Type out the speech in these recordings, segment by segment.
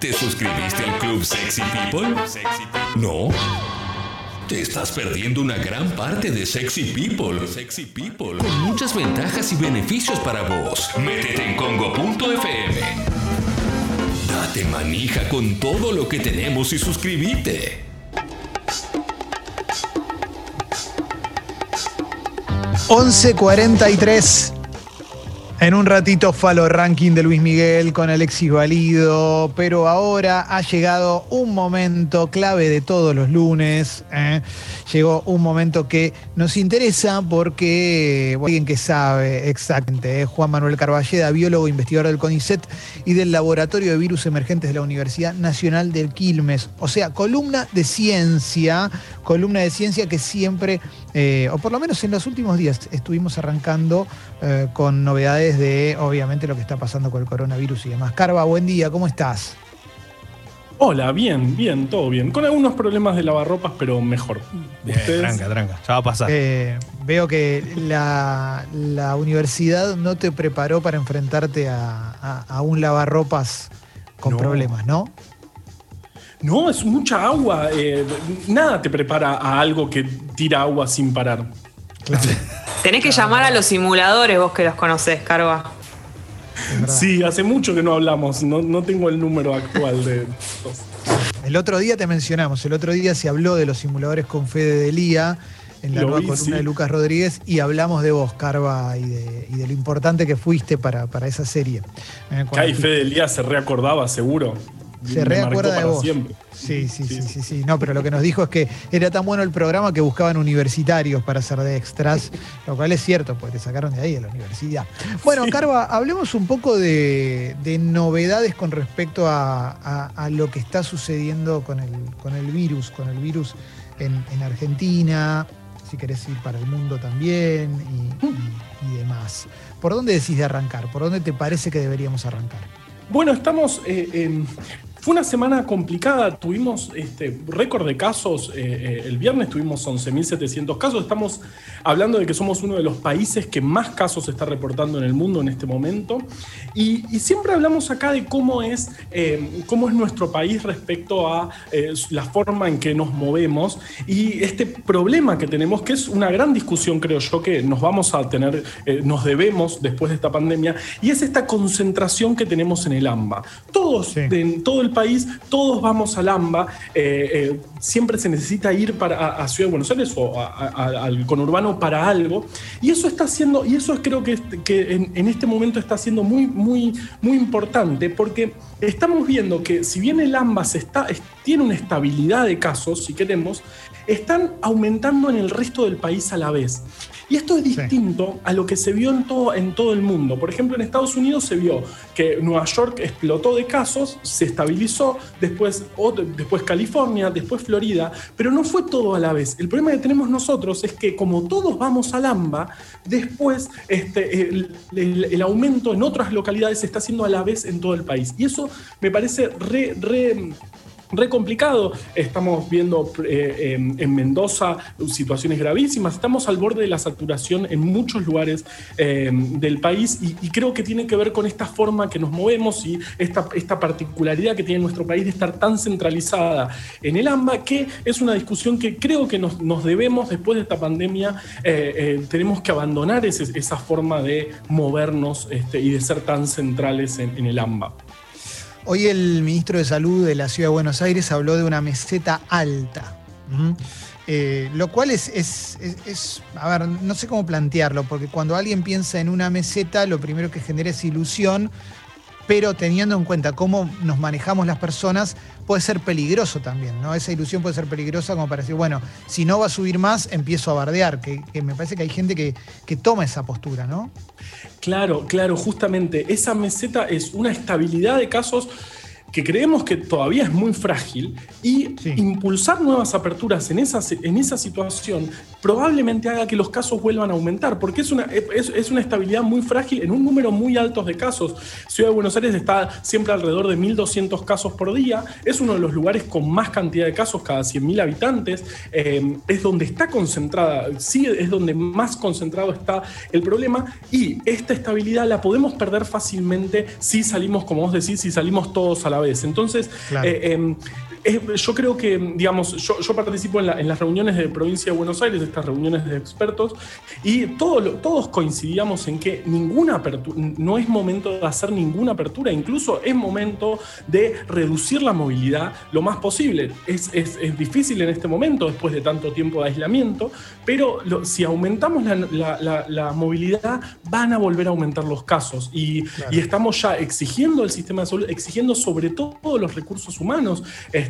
¿Te suscribiste al Club Sexy People? ¿No? Te estás perdiendo una gran parte de Sexy People. Sexy People. Con muchas ventajas y beneficios para vos. Métete en congo.fm. Date manija con todo lo que tenemos y suscríbete. 11.43. En un ratito falo ranking de Luis Miguel con Alexis Valido, pero ahora ha llegado un momento clave de todos los lunes. ¿eh? Llegó un momento que nos interesa porque alguien que sabe exactamente, ¿eh? Juan Manuel Carballeda, biólogo, investigador del CONICET y del Laboratorio de Virus Emergentes de la Universidad Nacional del Quilmes. O sea, columna de ciencia, columna de ciencia que siempre, eh, o por lo menos en los últimos días, estuvimos arrancando eh, con novedades de, obviamente, lo que está pasando con el coronavirus y demás. Carva, buen día, ¿cómo estás? Hola, bien, bien, todo bien. Con algunos problemas de lavarropas, pero mejor. Bien, tranca, tranca, ya va a pasar. Eh, veo que la, la universidad no te preparó para enfrentarte a, a- a un lavarropas con No. problemas, ¿no? No, es mucha agua. eh, nada te prepara a algo que tira agua sin parar. Tenés que llamar a los simuladores, vos que los conocés, Carva. Sí, hace mucho que no hablamos. No, no tengo el número actual de. El otro día te mencionamos, el otro día se habló de los simuladores con Fede Delía en la Lo nueva vi, columna sí. de Lucas Rodríguez y hablamos de vos, Carva, y de, y de lo importante que fuiste para, para esa serie. Eh, Kai Fede Elías se reacordaba, seguro. Se reacuerda de vos. siempre. Sí, sí, sí, Sí. sí. No, pero lo que nos dijo es que era tan bueno el programa que buscaban universitarios para hacer de extras, lo cual es cierto, porque te sacaron de ahí de la universidad. Bueno, Carva, hablemos un poco de, de novedades con respecto a, lo que está sucediendo con el, con el virus, con el virus en, en Argentina, si querés ir para el mundo también y, y- y demás. ¿Por dónde decís de arrancar? ¿Por dónde te parece que deberíamos arrancar? Bueno, estamos. eh, en- fue una semana complicada. Tuvimos este, récord de casos. eh, eh, el viernes tuvimos 11.700 casos. Estamos hablando de que somos uno de los países que más casos se está reportando en el mundo en este momento. Y, y siempre hablamos acá de cómo es, eh, cómo es nuestro país respecto a eh, la forma en que nos movemos y este problema que tenemos, que es una gran discusión, creo yo, que nos vamos a tener, nos debemos después de esta pandemia, y es esta concentración que tenemos en el AMBA. Todos, Sí. en todo el país, todos vamos al AMBA. eh, eh, siempre se necesita ir para, a, Ciudad de Buenos Aires o a- a- al conurbano para algo. Y eso está haciendo, y eso creo que, en, este momento está siendo muy, muy, muy importante porque estamos viendo que si bien el AMBA tiene una estabilidad de casos, si queremos, están aumentando en el resto del país a la vez. Y esto es distinto a lo que se vio en todo, en todo el mundo. Por ejemplo, en Estados Unidos se vio que Nueva York explotó de casos, se estabilizó, después, otro- después California, después Florida, pero no fue todo a la vez. El problema que tenemos nosotros es que como todos vamos al AMBA, después este, el, el- el aumento en otras localidades se está haciendo a la vez en todo el país. Y eso me parece re, re re complicado. Estamos viendo eh, en, en Mendoza situaciones gravísimas. Estamos al borde de la saturación en muchos lugares eh, del país y, creo que tiene que ver con esta forma que nos movemos y esta, particularidad que tiene nuestro país de estar tan centralizada en el AMBA, que es una discusión que creo que nos, debemos después de esta pandemia. eh, tenemos que abandonar esa forma de movernos este, y de ser tan centrales en, en el AMBA. Hoy el ministro de Salud de la Ciudad de Buenos Aires habló de una meseta alta. Eh, lo cual es, es- es- es- a ver, no sé cómo plantearlo, porque cuando alguien piensa en una meseta, lo primero que genera es ilusión, pero teniendo en cuenta cómo nos manejamos las personas, puede ser peligroso también, ¿no? Esa ilusión puede ser peligrosa como para decir, bueno, si no va a subir más, empiezo a bardear, que, que me parece que hay gente que, que toma esa postura, ¿no? Claro, claro, justamente esa meseta es una estabilidad de casos que creemos que todavía es muy frágil y Sí. impulsar nuevas aperturas en esa, en esa situación probablemente haga que los casos vuelvan a aumentar, porque es una, es, una estabilidad muy frágil en un número muy alto de casos. Ciudad de Buenos Aires está siempre alrededor de 1.200 casos por día, es uno de los lugares con más cantidad de casos cada 100.000 habitantes, eh, es donde está concentrada, sí, es donde más concentrado está el problema y esta estabilidad la podemos perder fácilmente si salimos, como vos decís, si salimos todos a la vez. Entonces, eh, em, yo creo que, digamos, yo, participo en, las reuniones de provincia de Buenos Aires, estas reuniones de expertos, y todos coincidíamos en que ninguna apertura, no es momento de hacer ninguna apertura, incluso es momento de reducir la movilidad lo más posible. Es, difícil en este momento, después de tanto tiempo de aislamiento, pero si aumentamos la, movilidad, van a volver a aumentar los casos. Y, estamos ya exigiendo el sistema de salud, exigiendo sobre todo los recursos humanos. Este,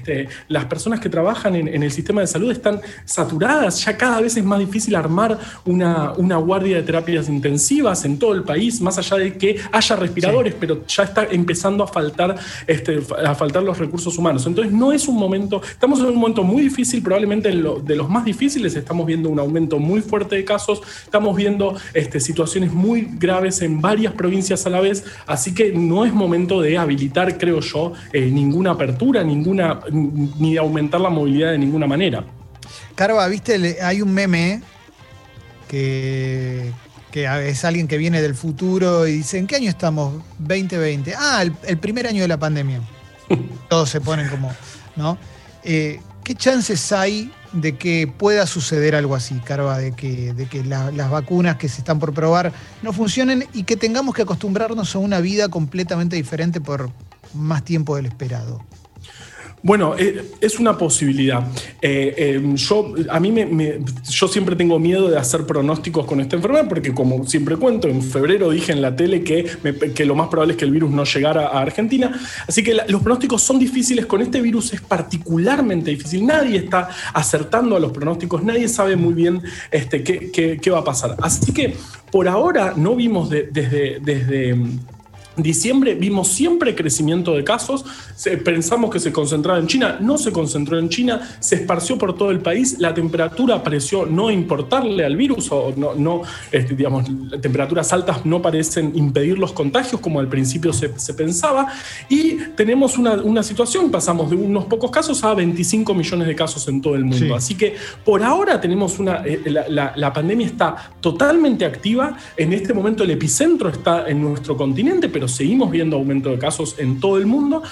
las personas que trabajan en, el sistema de salud están saturadas, ya cada vez es más difícil armar una, una guardia de terapias intensivas en todo el país, más allá de que haya respiradores, pero ya está empezando a faltar, este, a faltar los recursos humanos. Entonces no es un momento, estamos en un momento muy difícil, probablemente de los más difíciles, estamos viendo un aumento muy fuerte de casos, estamos viendo este, situaciones muy graves en varias provincias a la vez, así que no es momento de habilitar, creo yo, eh, ninguna apertura, ninguna ni de aumentar la movilidad de ninguna manera. Carva, viste, hay un meme que, es alguien que viene del futuro y dice, ¿en qué año estamos? 2020. Ah, el, primer año de la pandemia. Todos se ponen como, ¿no? Eh, ¿Qué chances hay de que pueda suceder algo así, Carva? De que, de que las vacunas que se están por probar no funcionen y que tengamos que acostumbrarnos a una vida completamente diferente por más tiempo del esperado. Bueno, eh, es una posibilidad. Eh, eh, yo, a mí me, yo siempre tengo miedo de hacer pronósticos con esta enfermedad porque como siempre cuento, en febrero dije en la tele que, que lo más probable es que el virus no llegara a Argentina. Así que los pronósticos son difíciles. Con este virus es particularmente difícil. Nadie está acertando a los pronósticos. Nadie sabe muy bien este, qué, qué, va a pasar. Así que por ahora no vimos desde... desde diciembre vimos siempre crecimiento de casos, pensamos que se concentraba en China, no se concentró en China, se esparció por todo el país, la temperatura pareció no importarle al virus, o no, no este, digamos, temperaturas altas no parecen impedir los contagios como al principio se, pensaba, y tenemos una, situación, pasamos de unos pocos casos a 25 millones de casos en todo el mundo. Así que por ahora tenemos una, eh, la, la pandemia está totalmente activa, en este momento el epicentro está en nuestro continente, pero seguimos viendo aumento de casos en todo el mundo.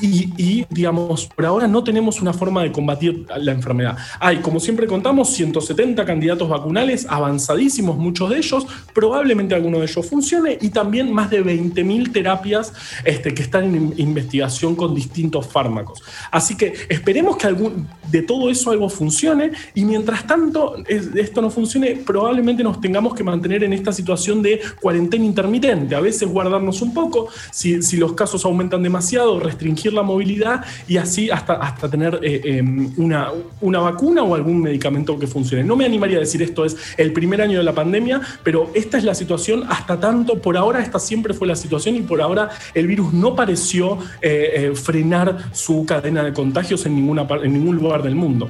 Y, digamos, por ahora no tenemos una forma de combatir la enfermedad. Hay, como siempre contamos, 170 candidatos vacunales, avanzadísimos muchos de ellos, probablemente alguno de ellos funcione, y también más de 20.000 terapias este, que están en investigación con distintos fármacos. Así que esperemos que algún, de todo eso algo funcione, y mientras tanto esto no funcione, probablemente nos tengamos que mantener en esta situación de cuarentena intermitente, a veces guardarnos un poco, si, si los casos aumentan demasiado, restringir la movilidad y así hasta, hasta tener eh, em, una, una vacuna o algún medicamento que funcione. No me animaría a decir esto es el primer año de la pandemia, pero esta es la situación hasta tanto, por ahora esta siempre fue la situación y por ahora el virus no pareció eh, eh, frenar su cadena de contagios en, ninguna, en ningún lugar del mundo.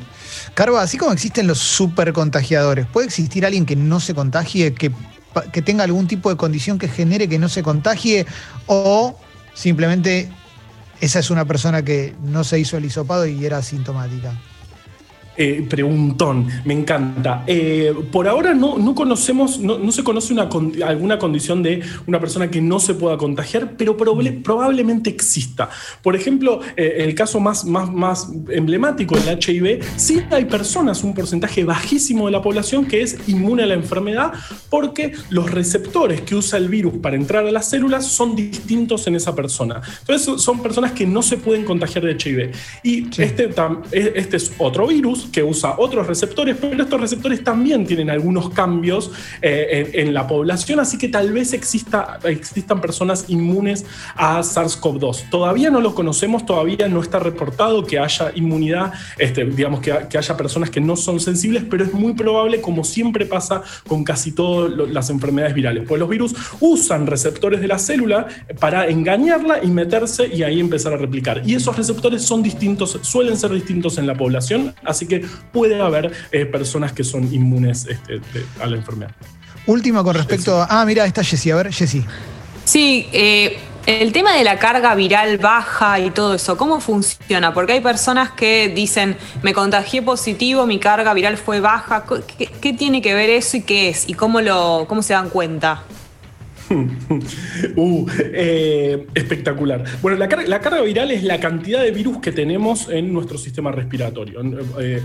Carva, así como existen los supercontagiadores, ¿puede existir alguien que no se contagie, que, que tenga algún tipo de condición que genere que no se contagie o simplemente esa es una persona que no se hizo el hisopado y era asintomática. Eh, preguntón, me encanta. Eh, por ahora no, no conocemos, no, se conoce una, alguna condición de una persona que no se pueda contagiar, pero probablemente exista. Por ejemplo, eh, el caso más, más, más emblemático del HIV, sí hay personas, un porcentaje bajísimo de la población que es inmune a la enfermedad porque los receptores que usa el virus para entrar a las células son distintos en esa persona. Entonces son personas que no se pueden contagiar de HIV. Y este, este es otro virus que usa otros receptores, pero estos receptores también tienen algunos cambios eh, en, la población, así que tal vez exista, existan personas inmunes a SARS-CoV-2. Todavía no lo conocemos, todavía no está reportado que haya inmunidad, este, digamos que, que, haya personas que no son sensibles, pero es muy probable, como siempre pasa con casi todas las enfermedades virales, pues los virus usan receptores de la célula para engañarla y meterse y ahí empezar a replicar. Y esos receptores son distintos, suelen ser distintos en la población, así que que puede haber eh, personas que son inmunes este, a la enfermedad. Última con respecto a. Ah, mira, está Jessy. A ver, Jessy. Sí, eh, el tema de la carga viral baja y todo eso, ¿cómo funciona? Porque hay personas que dicen, me contagié positivo, mi carga viral fue baja. ¿Qué, tiene que ver eso y qué es? ¿Y cómo, lo, cómo se dan cuenta? uh, eh, espectacular. Bueno, la, carga viral es la cantidad de virus que tenemos en nuestro sistema respiratorio. Eh,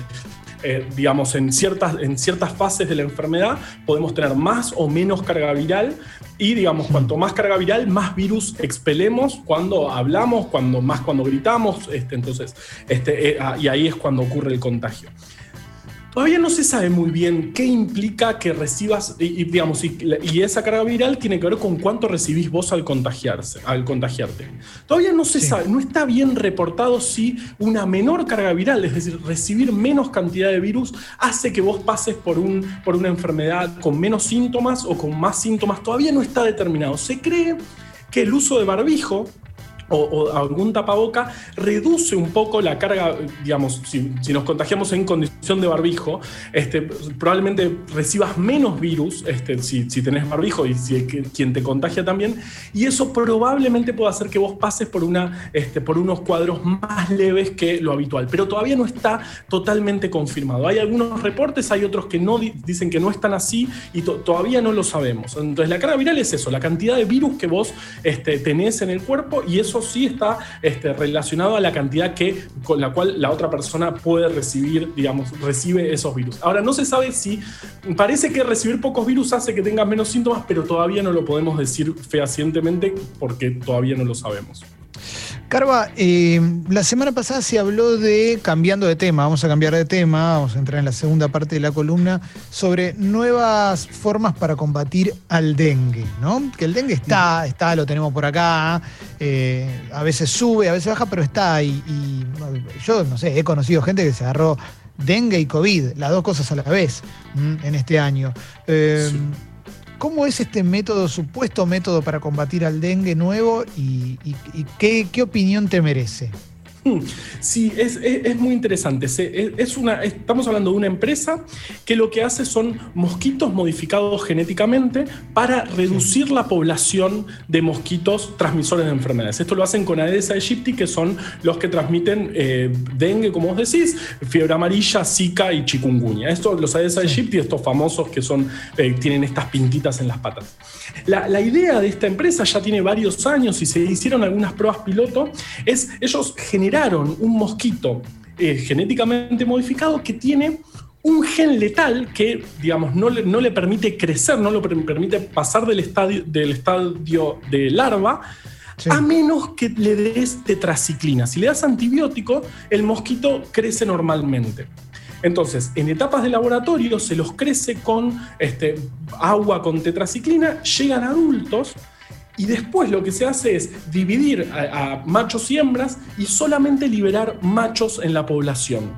eh, digamos, en ciertas, en ciertas fases de la enfermedad podemos tener más o menos carga viral y, digamos, cuanto más carga viral, más virus expelemos cuando hablamos, cuando más cuando gritamos, este, entonces, este, ah, y ahí es cuando ocurre el contagio. Todavía no se sabe muy bien qué implica que recibas, y, digamos, y, esa carga viral tiene que ver con cuánto recibís vos al contagiarse, al contagiarte. Todavía no se sabe, no está bien reportado si una menor carga viral, es decir, recibir menos cantidad de virus, hace que vos pases por, un, por una enfermedad con menos síntomas o con más síntomas. Todavía no está determinado. Se cree que el uso de barbijo o, algún tapaboca reduce un poco la carga, digamos, si, nos contagiamos en condición de barbijo, este, probablemente recibas menos virus este, si, si tenés barbijo y si quien te contagia también, y eso probablemente pueda hacer que vos pases por, una, este, por unos cuadros más leves que lo habitual, pero todavía no está totalmente confirmado. Hay algunos reportes, hay otros que no dicen que no están así y todavía no lo sabemos. Entonces la carga viral es eso, la cantidad de virus que vos este, tenés en el cuerpo y eso sí está este, relacionado a la cantidad que, con la cual la otra persona puede recibir, digamos, recibe esos virus. Ahora, no se sabe si, parece que recibir pocos virus hace que tengas menos síntomas, pero todavía no lo podemos decir fehacientemente porque todavía no lo sabemos. Carva, eh, la semana pasada se habló de, cambiando de tema, vamos a cambiar de tema, vamos a entrar en la segunda parte de la columna, sobre nuevas formas para combatir al dengue, ¿no? Que el dengue está, está, lo tenemos por acá, eh, a veces sube, a veces baja, pero está. Y, y yo, no sé, he conocido gente que se agarró dengue y COVID, las dos cosas a la vez en este año. Eh, ¿Cómo es este método, supuesto método para combatir al dengue nuevo y, qué, opinión te merece? Sí, es, muy interesante. Es una, estamos hablando de una empresa que lo que hace son mosquitos modificados genéticamente para reducir la población de mosquitos transmisores de enfermedades. Esto lo hacen con Aedes aegypti, que son los que transmiten eh, dengue, como vos decís, fiebre amarilla, zika y chikungunya. Esto, los Aedes aegypti, estos famosos que son, eh, tienen estas pintitas en las patas. La, la idea de esta empresa ya tiene varios años y se hicieron algunas pruebas piloto, es ellos generan un mosquito eh, genéticamente modificado que tiene un gen letal que, digamos, no le, no le permite crecer, no le permite pasar del estadio, del estadio de larva, a menos que le des tetraciclina. Si le das antibiótico, el mosquito crece normalmente. Entonces, en etapas de laboratorio se los crece con este, agua con tetraciclina, llegan adultos y después lo que se hace es dividir a, machos y hembras y solamente liberar machos en la población.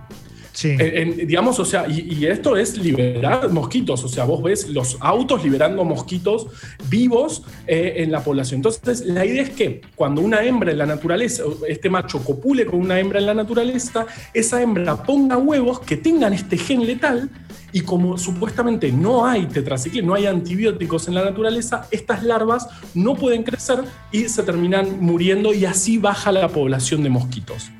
Sí. digamos, o sea, y, esto es liberar mosquitos, o sea, vos ves los autos liberando mosquitos vivos eh, en la población. Entonces, la idea es que cuando una hembra en la naturaleza, este macho copule con una hembra en la naturaleza, esa hembra ponga huevos que tengan este gen letal y como supuestamente no hay tetraciclina, no hay antibióticos en la naturaleza, estas larvas no pueden crecer y se terminan muriendo y así baja la población de mosquitos.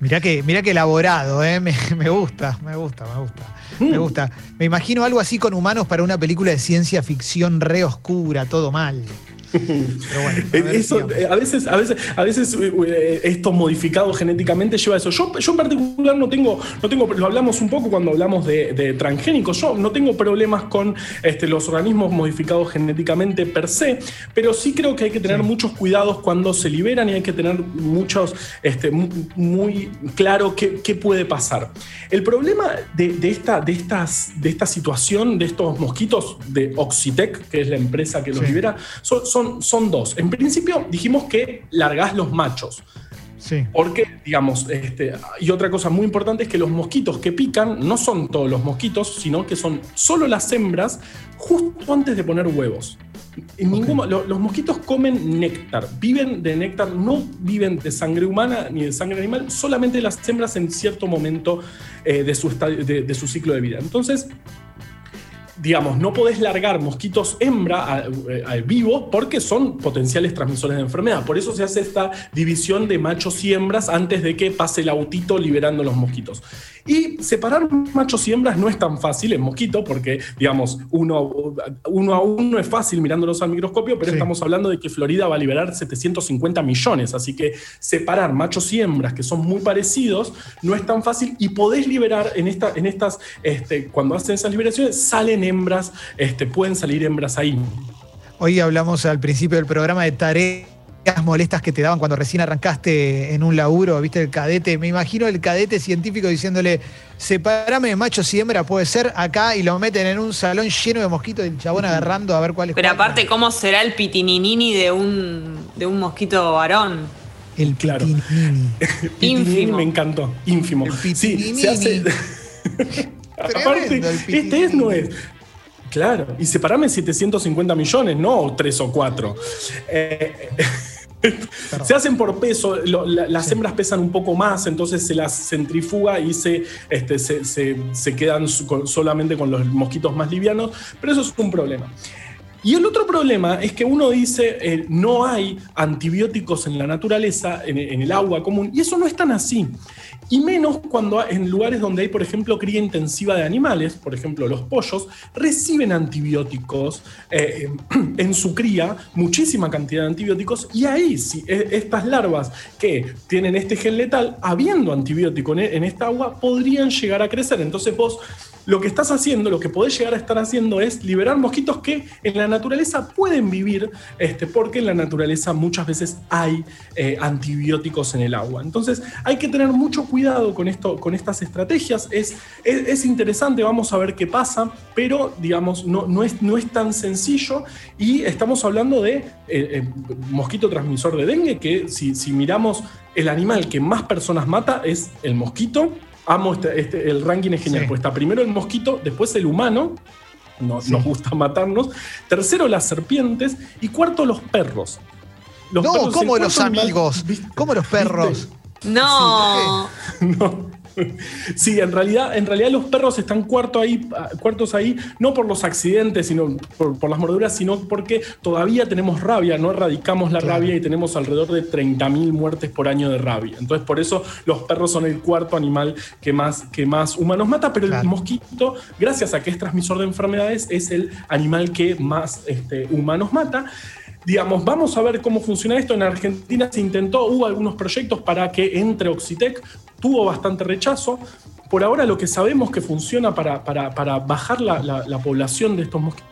Mirá que, mirá que elaborado, ¿eh? me, gusta, me gusta, me gusta. Me mm. gusta. Me imagino algo así con humanos para una película de ciencia ficción re oscura, todo mal. Eh, a veces, a veces, a veces eh, eh, esto modificado genéticamente lleva a eso. Yo, yo en particular no tengo, no tengo, lo hablamos un poco cuando hablamos de, transgénicos. Yo no tengo problemas con este, los organismos modificados genéticamente per se, pero sí creo que hay que tener muchos cuidados cuando se liberan y hay que tener muchos, este, muy, claro qué, puede pasar. El problema de, esta, de, estas, de esta situación, de estos mosquitos de Oxitec, que es la empresa que los libera, son son, dos. En principio dijimos que largás los machos. Sí. Porque, digamos, este, y otra cosa muy importante es que los mosquitos que pican no son todos los mosquitos, sino que son solo las hembras justo antes de poner huevos. los mosquitos comen néctar, viven de néctar, no viven de sangre humana ni de sangre animal, solamente las hembras en cierto momento eh, de, su de su ciclo de vida. Entonces, digamos, no podés largar mosquitos hembra al vivo porque son potenciales transmisores de enfermedad. Por eso se hace esta división de machos y hembras antes de que pase el autito liberando los mosquitos. Y separar machos y hembras no es tan fácil en mosquito porque, digamos, uno, uno a uno es fácil mirándolos al microscopio, pero estamos hablando de que Florida va a liberar 750 millones. Así que separar machos y hembras que son muy parecidos no es tan fácil y podés liberar en, esta, en estas, este, cuando hacen esas liberaciones, salen hembras, este, pueden salir hembras ahí. Hoy hablamos al principio del programa de tareas molestas que te daban cuando recién arrancaste en un laburo, viste el cadete, me imagino el cadete científico diciéndole, separame de machos y hembra, puede ser acá, y lo meten en un salón lleno de mosquitos y el chabón agarrando a ver cuál es. Pero aparte, ¿cómo será el pitininini de un, de un mosquito varón? El claro. ínfimo. me encantó, ínfimo. sí, se hace... aparte, este es, no es. Claro, y separame 750 millones, no tres o cuatro. Eh, se hacen por peso, las hembras pesan un poco más, entonces se las centrifuga y se, este, se, quedan solamente con los mosquitos más livianos, pero eso es un problema. Y el otro problema es que uno dice, eh, no hay antibióticos en la naturaleza, en, el agua común, y eso no es tan así. Y menos cuando en lugares donde hay, por ejemplo, cría intensiva de animales, por ejemplo, los pollos, reciben antibióticos eh, en su cría, muchísima cantidad de antibióticos, y ahí, si e, estas larvas que tienen este gen letal, habiendo antibiótico en esta agua, podrían llegar a crecer. Entonces vos lo que estás haciendo, lo que podés llegar a estar haciendo es liberar mosquitos que en la naturaleza pueden vivir, este, porque en la naturaleza muchas veces hay eh, antibióticos en el agua. Entonces hay que tener mucho cuidado con, esto, con estas estrategias. Es, es, interesante, vamos a ver qué pasa, pero digamos, no, no, es, no es tan sencillo y estamos hablando de eh, eh, mosquito transmisor de dengue, que si, si miramos el animal que más personas mata es el mosquito amo este, este, el ranking es genial, pues está primero el mosquito, después el humano, nos gusta matarnos, tercero las serpientes y cuarto los perros. no, como los amigos, como los perros. No. no. Sí, en realidad, en realidad los perros están cuarto ahí, cuartos ahí, no por los accidentes, sino por, las mordeduras, sino porque todavía tenemos rabia, no erradicamos la rabia y tenemos alrededor de 30.000 muertes por año de rabia. Entonces, por eso los perros son el cuarto animal que más, que más humanos mata, pero el mosquito, gracias a que es transmisor de enfermedades, es el animal que más este, humanos mata digamos, vamos a ver cómo funciona esto. En Argentina se intentó, hubo algunos proyectos para que entre Oxitec, tuvo bastante rechazo. Por ahora lo que sabemos que funciona para, para, bajar la, la población de estos mosquitos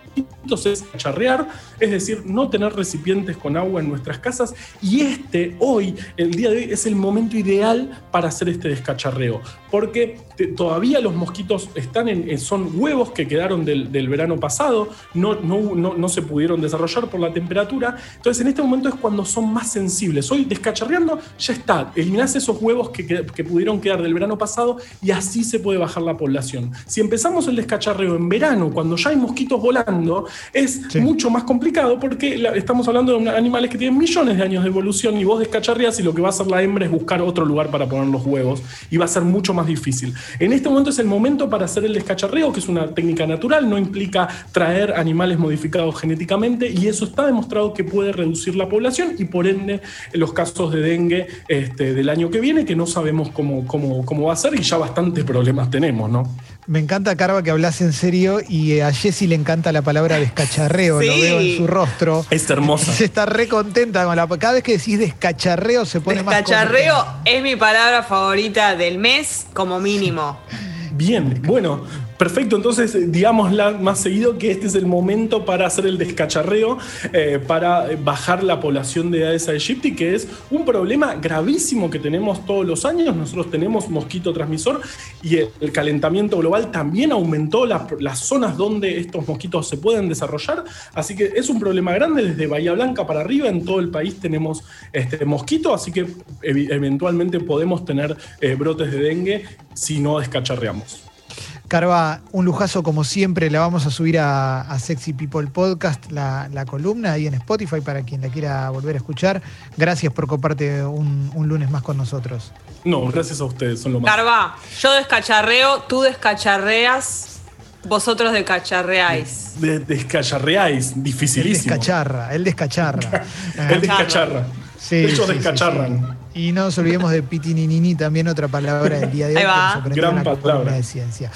es charrear, es decir, no tener recipientes con agua en nuestras casas. Y este, hoy, el día de hoy, es el momento ideal para hacer este descacharreo. Porque todavía los mosquitos están en, son huevos que quedaron del, verano pasado, no, no, no, se pudieron desarrollar por la temperatura. Entonces, en este momento es cuando son más sensibles. Hoy, descacharreando, ya está. Eliminás esos huevos que, que pudieron quedar del verano pasado y así se puede bajar la población. Si empezamos el descacharreo en verano, cuando ya hay mosquitos volando, es mucho más complicado porque estamos hablando de animales que tienen millones de años de evolución y vos descacharrías y lo que va a hacer la hembra es buscar otro lugar para poner los huevos y va a ser mucho más difícil. En este momento es el momento para hacer el descacharreo, que es una técnica natural, no implica traer animales modificados genéticamente y eso está demostrado que puede reducir la población y por ende los casos de dengue este, del año que viene, que no sabemos cómo, cómo, cómo va a ser y ya bastantes problemas tenemos, ¿no? Me encanta, Carva, que hablas en serio y a Jessie le encanta la palabra descacharreo, lo veo en su rostro. Es hermosa. Se está re contenta con la. Cada vez que decís descacharreo se pone más. Descacharreo es mi palabra favorita del mes, como mínimo. Bien, bueno, Perfecto, entonces digámosla más seguido que este es el momento para hacer el descacharreo, eh, para bajar la población de Aedes aegypti, que es un problema gravísimo que tenemos todos los años. Nosotros tenemos mosquito transmisor y el, calentamiento global también aumentó las zonas donde estos mosquitos se pueden desarrollar. Así que es un problema grande desde Bahía Blanca para arriba. En todo el país tenemos este mosquito, así que eventualmente podemos tener eh, brotes de dengue si no descacharreamos. Carva, un lujazo como siempre, la vamos a subir a, Sexy People Podcast, la, columna ahí en Spotify para quien la quiera volver a escuchar. Gracias por comparte un, lunes más con nosotros. No, gracias a ustedes, son lo más. Carva, yo descacharreo, tú descacharreas, vosotros descacharreáis. descacharreáis, dificilísimo. El descacharra, el descacharra. el descacharra. Sí, Ellos descacharran. y no nos olvidemos de pitininini, también otra palabra del día de hoy. Ahí va. Gran palabra. de ciencia.